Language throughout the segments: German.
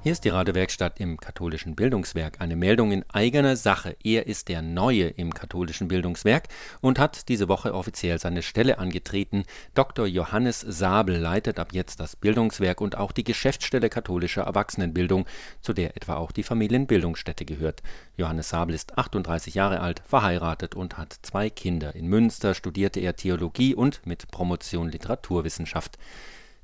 Hier ist die Radiowerkstatt im katholischen Bildungswerk. Eine Meldung in eigener Sache. Er ist der Neue im katholischen Bildungswerk und hat diese Woche offiziell seine Stelle angetreten. Dr. Johannes Sabel leitet ab jetzt das Bildungswerk und auch die Geschäftsstelle katholischer Erwachsenenbildung, zu der etwa auch die Familienbildungsstätte gehört. Johannes Sabel ist 38 Jahre alt, verheiratet und hat zwei Kinder. In Münster studierte er Theologie und mit Promotion Literaturwissenschaft.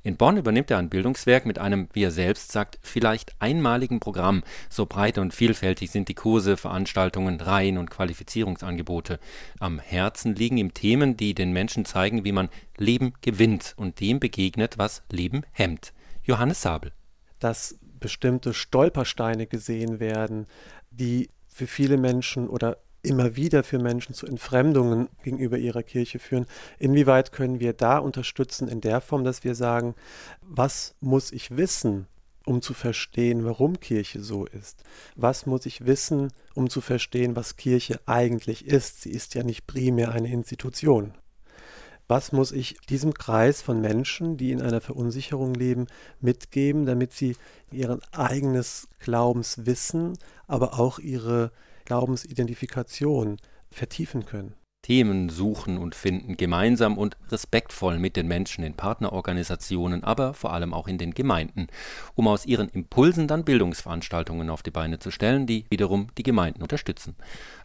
In Bonn übernimmt er ein Bildungswerk mit einem, wie er selbst sagt, vielleicht einmaligen Programm. So breit und vielfältig sind die Kurse, Veranstaltungen, Reihen und Qualifizierungsangebote. Am Herzen liegen ihm Themen, die den Menschen zeigen, wie man Leben gewinnt und dem begegnet, was Leben hemmt. Johannes Sabel. Dass bestimmte Stolpersteine gesehen werden, die für viele Menschen oder immer wieder für Menschen zu Entfremdungen gegenüber ihrer Kirche führen. Inwieweit können wir da unterstützen in der Form, dass wir sagen, was muss ich wissen, um zu verstehen, warum Kirche so ist? Was muss ich wissen, um zu verstehen, was Kirche eigentlich ist? Sie ist ja nicht primär eine Institution. Was muss ich diesem Kreis von Menschen, die in einer Verunsicherung leben, mitgeben, damit sie ihr eigenes Glaubenswissen, aber auch ihre Glaubensidentifikation vertiefen können. Themen suchen und finden, gemeinsam und respektvoll mit den Menschen in Partnerorganisationen, aber vor allem auch in den Gemeinden, um aus ihren Impulsen dann Bildungsveranstaltungen auf die Beine zu stellen, die wiederum die Gemeinden unterstützen.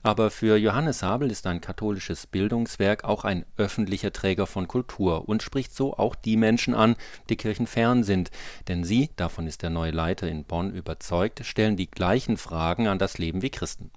Aber für Johannes Habel ist ein katholisches Bildungswerk auch ein öffentlicher Träger von Kultur und spricht so auch die Menschen an, die kirchenfern sind, denn sie, davon ist der neue Leiter in Bonn überzeugt, stellen die gleichen Fragen an das Leben wie Christen.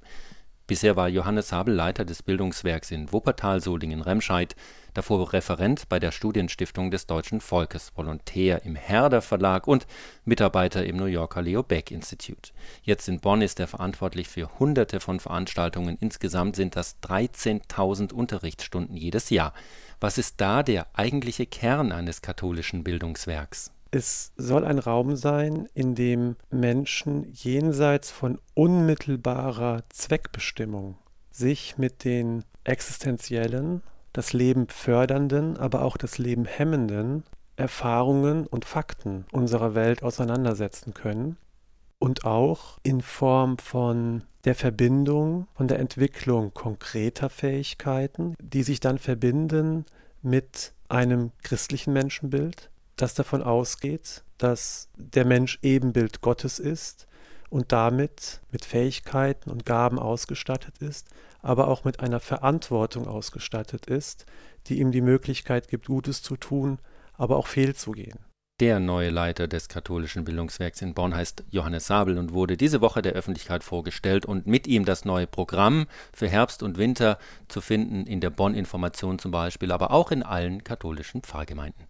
Bisher war Johannes Sabel Leiter des Bildungswerks in Wuppertal, Solingen, Remscheid, davor Referent bei der Studienstiftung des deutschen Volkes, Volontär im Herder Verlag und Mitarbeiter im New Yorker Leo Baeck Institute. Jetzt in Bonn ist er verantwortlich für Hunderte von Veranstaltungen. Insgesamt sind das 13.000 Unterrichtsstunden jedes Jahr. Was ist da der eigentliche Kern eines katholischen Bildungswerks? Es soll ein Raum sein, in dem Menschen jenseits von unmittelbarer Zweckbestimmung sich mit den existenziellen, das Leben fördernden, aber auch das Leben hemmenden Erfahrungen und Fakten unserer Welt auseinandersetzen können und auch in Form von der Verbindung, von der Entwicklung konkreter Fähigkeiten, die sich dann verbinden mit einem christlichen Menschenbild, das davon ausgeht, dass der Mensch Ebenbild Gottes ist und damit mit Fähigkeiten und Gaben ausgestattet ist, aber auch mit einer Verantwortung ausgestattet ist, die ihm die Möglichkeit gibt, Gutes zu tun, aber auch fehlzugehen. Der neue Leiter des katholischen Bildungswerks in Bonn heißt Johannes Sabel und wurde diese Woche der Öffentlichkeit vorgestellt und mit ihm das neue Programm für Herbst und Winter zu finden in der Bonn Information zum Beispiel, aber auch in allen katholischen Pfarrgemeinden.